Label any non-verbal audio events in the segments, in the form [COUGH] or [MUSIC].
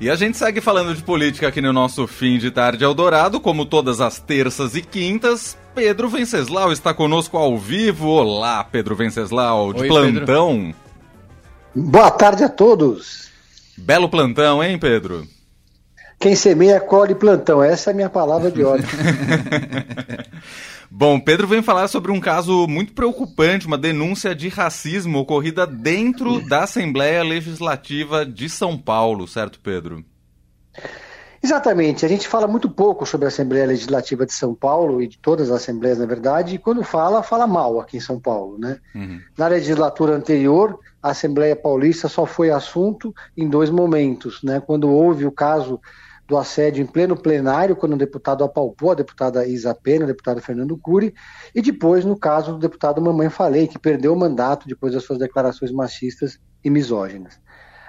E a gente segue falando de política aqui no nosso fim de tarde Eldorado, como todas as terças e quintas. Pedro Venceslau está conosco ao vivo. Olá, Pedro Venceslau, de Oi, plantão. Pedro. Boa tarde a todos. Belo plantão, hein, Pedro? Quem semeia, colhe plantão. Essa é a minha palavra de [LAUGHS] ordem. [LAUGHS] Bom, Pedro vem falar sobre um caso muito preocupante, uma denúncia de racismo ocorrida dentro da Assembleia Legislativa de São Paulo, certo, Pedro? Exatamente. A gente fala muito pouco sobre a Assembleia Legislativa de São Paulo e de todas as assembleias, na verdade, e quando fala, fala mal aqui em São Paulo. Né? Uhum. Na legislatura anterior, a Assembleia Paulista só foi assunto em dois momentos, né? quando houve o caso do assédio em pleno plenário, quando o deputado apalpou a deputada Isa Pena, o deputado Fernando Cury, e depois no caso do deputado Mamãe Falei, que perdeu o mandato depois das suas declarações machistas e misóginas.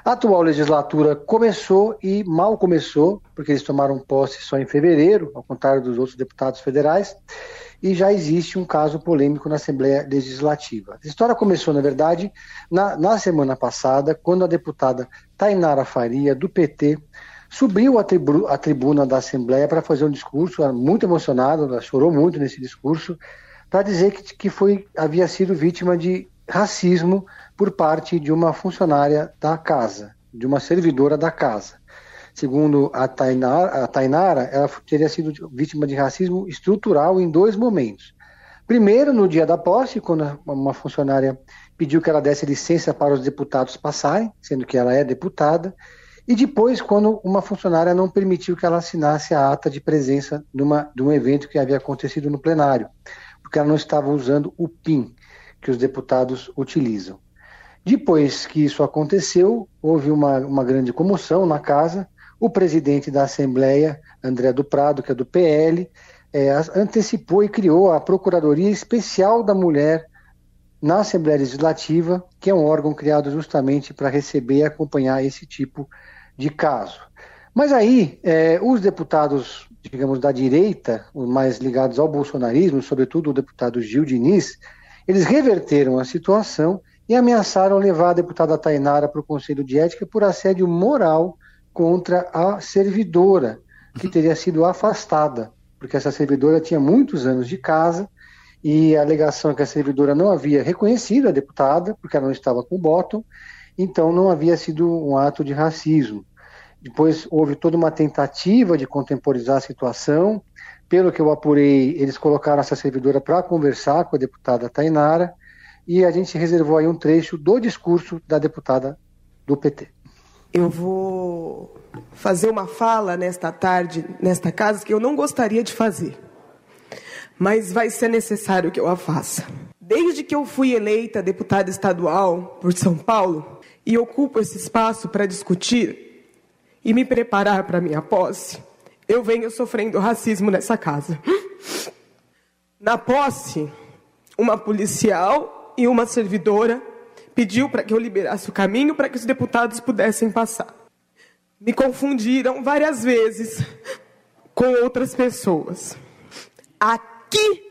A atual legislatura começou e mal começou, porque eles tomaram posse só em fevereiro, ao contrário dos outros deputados federais, e já existe um caso polêmico na Assembleia Legislativa. A história começou, na verdade, na, na semana passada, quando a deputada Tainara Faria, do PT, subiu à, tribu tribuna da Assembleia para fazer um discurso, muito emocionada, ela chorou muito nesse discurso, para dizer que, que foi, havia sido vítima de racismo por parte de uma funcionária da casa, de uma servidora da casa. Segundo a Tainara, a Tainara, ela teria sido vítima de racismo estrutural em dois momentos. Primeiro, no dia da posse, quando uma funcionária pediu que ela desse licença para os deputados passarem, sendo que ela é deputada, e depois, quando uma funcionária não permitiu que ela assinasse a ata de presença numa, de um evento que havia acontecido no plenário, porque ela não estava usando o PIN que os deputados utilizam. Depois que isso aconteceu, houve uma, uma grande comoção na casa. O presidente da Assembleia, André do Prado, que é do PL, é, antecipou e criou a Procuradoria Especial da Mulher na Assembleia Legislativa, que é um órgão criado justamente para receber e acompanhar esse tipo de caso. Mas aí, é, os deputados, digamos, da direita, os mais ligados ao bolsonarismo, sobretudo o deputado Gil Diniz, eles reverteram a situação e ameaçaram levar a deputada Tainara para o Conselho de Ética por assédio moral contra a servidora, que teria sido afastada, porque essa servidora tinha muitos anos de casa e a alegação é que a servidora não havia reconhecido a deputada, porque ela não estava com o bottom, então não havia sido um ato de racismo. Depois houve toda uma tentativa de contemporizar a situação. Pelo que eu apurei, eles colocaram essa servidora para conversar com a deputada Tainara e a gente reservou aí um trecho do discurso da deputada do PT. Eu vou fazer uma fala nesta tarde, nesta casa, que eu não gostaria de fazer, mas vai ser necessário que eu a faça. Desde que eu fui eleita deputada estadual por São Paulo, e ocupo esse espaço para discutir e me preparar para minha posse, eu venho sofrendo racismo nessa casa. Na posse, uma policial e uma servidora pediu para que eu liberasse o caminho para que os deputados pudessem passar. Me confundiram várias vezes com outras pessoas. Aqui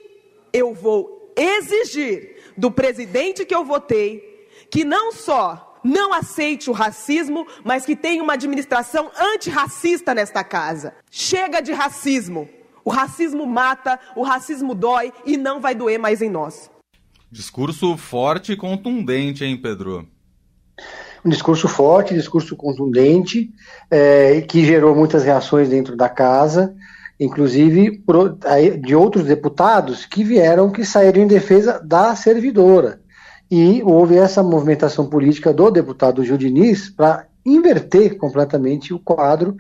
eu vou exigir do presidente que eu votei que não só não aceite o racismo, mas que tenha uma administração antirracista nesta casa. Chega de racismo. O racismo mata, o racismo dói e não vai doer mais em nós. Discurso forte e contundente, hein, Pedro? Um discurso forte, discurso contundente, é, que gerou muitas reações dentro da casa, inclusive de outros deputados que vieram, que saíram em defesa da servidora e houve essa movimentação política do deputado Gil Diniz para inverter completamente o quadro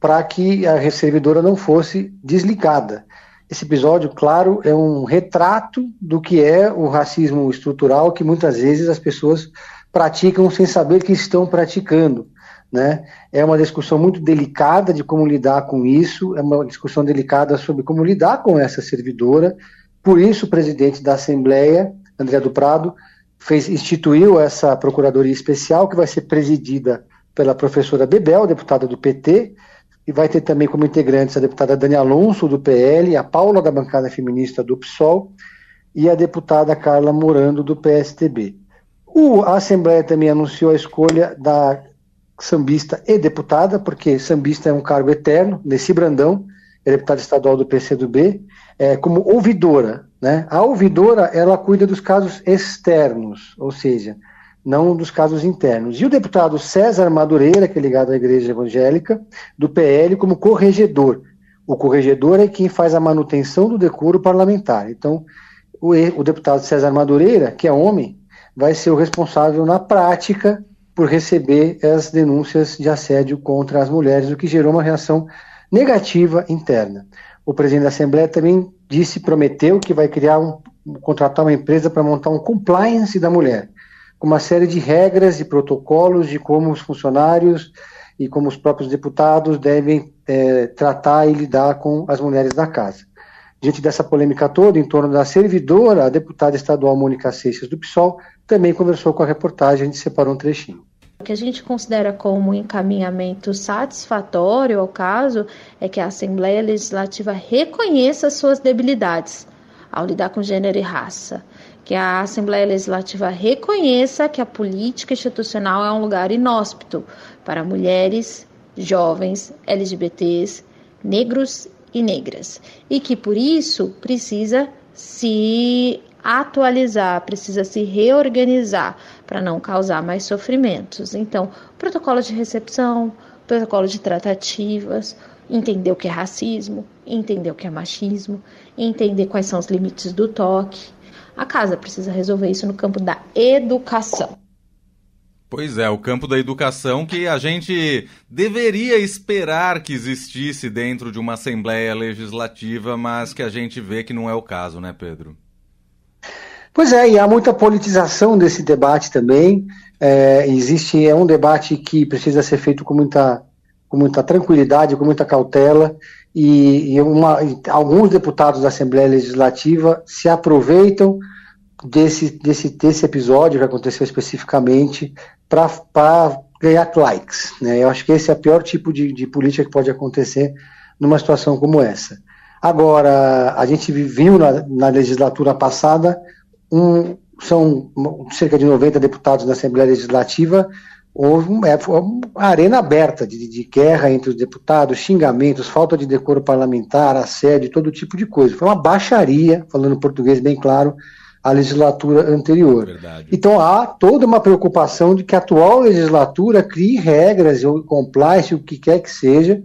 para que a servidora não fosse desligada. Esse episódio, claro, é um retrato do que é o racismo estrutural que muitas vezes as pessoas praticam sem saber que estão praticando. Né? É uma discussão muito delicada de como lidar com isso, é uma discussão delicada sobre como lidar com essa servidora. Por isso, o presidente da Assembleia André do Prado fez, instituiu essa procuradoria especial que vai ser presidida pela professora Bebel, deputada do PT, e vai ter também como integrantes a deputada Dani Alonso, do PL, a Paula, da bancada feminista do PSOL, e a deputada Carla Morando, do PSTB. O, a Assembleia também anunciou a escolha da sambista e deputada, porque sambista é um cargo eterno, Nessi Brandão, é deputada estadual do PCdoB, é, como ouvidora. Né? A ouvidora, ela cuida dos casos externos, ou seja, não dos casos internos. E o deputado César Madureira, que é ligado à Igreja Evangélica, do PL, como corregedor. O corregedor é quem faz a manutenção do decoro parlamentar. Então, o, o deputado César Madureira, que é homem, vai ser o responsável na prática por receber as denúncias de assédio contra as mulheres, o que gerou uma reação negativa interna. O presidente da Assembleia também disse, prometeu que vai criar um, contratar uma empresa para montar um compliance da mulher, com uma série de regras e protocolos de como os funcionários e como os próprios deputados devem é, tratar e lidar com as mulheres da casa. Diante dessa polêmica toda em torno da servidora, a deputada estadual Mônica Seixas do PSOL também conversou com a reportagem, a gente separou um trechinho. Que a gente considera como encaminhamento satisfatório ao caso é que a Assembleia Legislativa reconheça suas debilidades ao lidar com gênero e raça, que a Assembleia Legislativa reconheça que a política institucional é um lugar inóspito para mulheres, jovens, LGBTs, negros e negras, e que por isso precisa se atualizar, precisa se reorganizar para não causar mais sofrimentos. Então, protocolo de recepção, protocolo de tratativas, entender o que é racismo, entender o que é machismo, entender quais são os limites do toque. A casa precisa resolver isso no campo da educação. Pois é, o campo da educação que a gente deveria esperar que existisse dentro de uma Assembleia Legislativa, mas que a gente vê que não é o caso, né, Pedro? Pois é, e há muita politização desse debate também. É, existe, é um debate que precisa ser feito com muita, com muita tranquilidade, com muita cautela, e, e uma, alguns deputados da Assembleia Legislativa se aproveitam desse, desse, desse episódio que aconteceu especificamente para ganhar likes. Né? Eu acho que esse é o pior tipo de, de política que pode acontecer numa situação como essa. Agora, a gente viu na, na legislatura passada, um, são cerca de 90 deputados na Assembleia Legislativa, houve um, é, uma arena aberta de, de, guerra entre os deputados, xingamentos, falta de decoro parlamentar, assédio, todo tipo de coisa. Foi uma baixaria, falando português bem claro, a legislatura anterior. Verdade. Então há toda uma preocupação de que a atual legislatura crie regras ou compliance, o que quer que seja,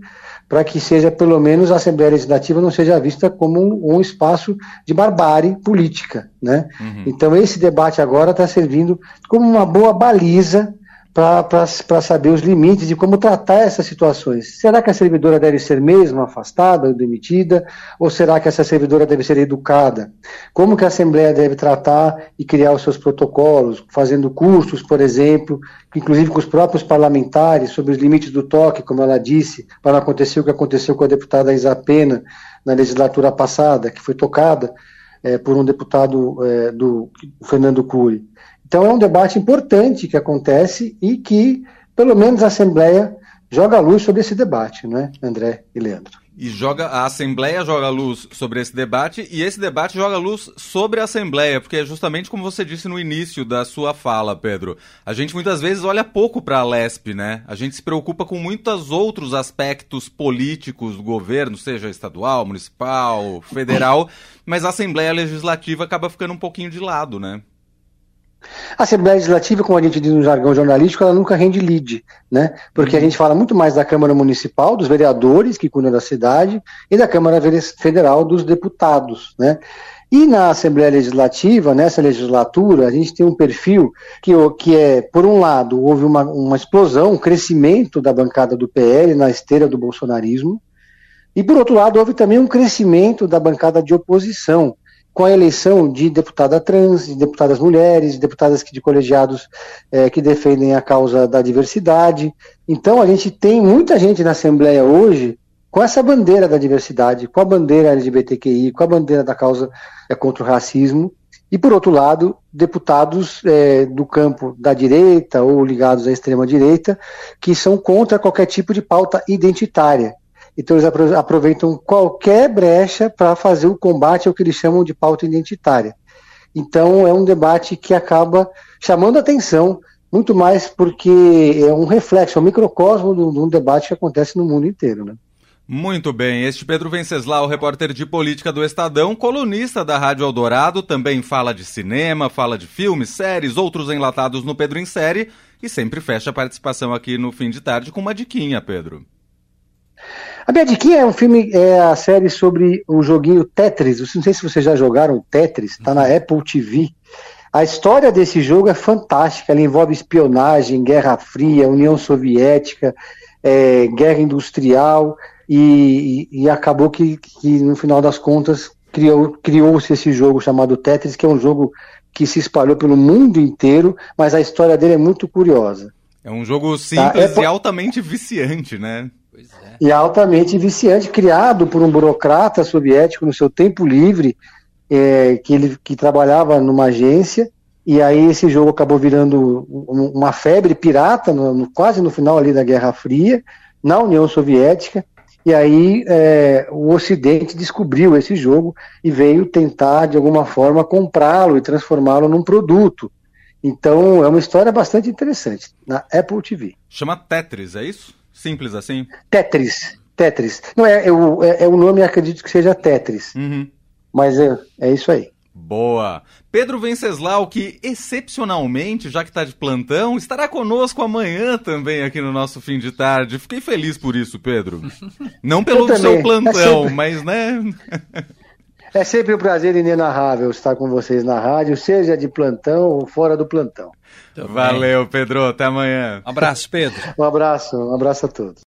para que seja pelo menos a Assembleia Legislativa não seja vista como um, um espaço de barbárie política, né? Uhum. Então esse debate agora está servindo como uma boa baliza para saber os limites de como tratar essas situações. Será que a servidora deve ser mesmo afastada ou demitida? Ou será que essa servidora deve ser educada? Como que a Assembleia deve tratar e criar os seus protocolos, fazendo cursos, por exemplo, inclusive com os próprios parlamentares, sobre os limites do toque, como ela disse, para não acontecer o que aconteceu com a deputada Isa Pena na legislatura passada, que foi tocada é, por um deputado é, do Fernando Cury. Então é um debate importante que acontece e que, pelo menos, a Assembleia joga luz sobre esse debate, não é, André e Leandro? E joga a Assembleia joga luz sobre esse debate e esse debate joga luz sobre a Assembleia, porque é justamente como você disse no início da sua fala, Pedro. A gente muitas vezes olha pouco para a LESP, né? A gente se preocupa com muitos outros aspectos políticos do governo, seja estadual, municipal, federal, mas a Assembleia Legislativa acaba ficando um pouquinho de lado, né? A Assembleia Legislativa, como a gente diz no jargão jornalístico, ela nunca rende lead, né? Porque a uhum. gente fala muito mais da Câmara Municipal, dos vereadores que cuidam da cidade, e da Câmara Federal dos deputados, né? E na Assembleia Legislativa, nessa legislatura, a gente tem um perfil que, que é, por um lado, houve uma, uma explosão, um crescimento da bancada do PL na esteira do bolsonarismo, e por outro lado, houve também um crescimento da bancada de oposição, com a eleição de deputada trans, de deputadas mulheres, de deputadas de colegiados é, que defendem a causa da diversidade. Então, a gente tem muita gente na Assembleia hoje com essa bandeira da diversidade, com a bandeira LGBTQI, com a bandeira da causa é, contra o racismo. E, por outro lado, deputados é, do campo da direita ou ligados à extrema-direita, que são contra qualquer tipo de pauta identitária. Então eles aproveitam qualquer brecha para fazer o combate ao que eles chamam de pauta identitária. Então é um debate que acaba chamando atenção muito mais porque é um reflexo, é um microcosmo de um debate que acontece no mundo inteiro, né? Muito bem, este Pedro Venceslau, repórter de política do Estadão, colunista da Rádio Eldorado, também fala de cinema, fala de filmes, séries, outros enlatados no Pedro em Série e sempre fecha a participação aqui no fim de tarde com uma diquinha, Pedro. A minha diquinha é um filme, é a série sobre o joguinho Tetris. Não sei se vocês já jogaram Tetris, está na Apple TV. A história desse jogo é fantástica, ela envolve espionagem, Guerra Fria, União Soviética, é, guerra industrial, e, e, acabou que, que, no final das contas, criou-se criou esse jogo chamado Tetris, que é um jogo que se espalhou pelo mundo inteiro, mas a história dele é muito curiosa. É um jogo simples tá? é... e altamente viciante, né? É. E altamente viciante, criado por um burocrata soviético no seu tempo livre, é, que ele que trabalhava numa agência, e aí esse jogo acabou virando uma febre pirata, no, no, quase no final ali da Guerra Fria, na União Soviética, e aí é, o Ocidente descobriu esse jogo e veio tentar, de alguma forma, comprá-lo e transformá-lo num produto. Então é uma história bastante interessante, na Apple TV. Chama Tetris, é isso? Simples assim? Tetris. Tetris. Não, é, é, o, é, é o nome, acredito que seja Tetris. Uhum. Mas é, é isso aí. Boa. Pedro Venceslau, que excepcionalmente, já que está de plantão, estará conosco amanhã também aqui no nosso fim de tarde. Fiquei feliz por isso, Pedro. [LAUGHS] Não pelo seu plantão, é sempre... mas né. é sempre um prazer inenarrável estar com vocês na rádio, seja de plantão ou fora do plantão. Valeu, Pedro. Até amanhã. Um abraço, Pedro. Um abraço, um abraço a todos.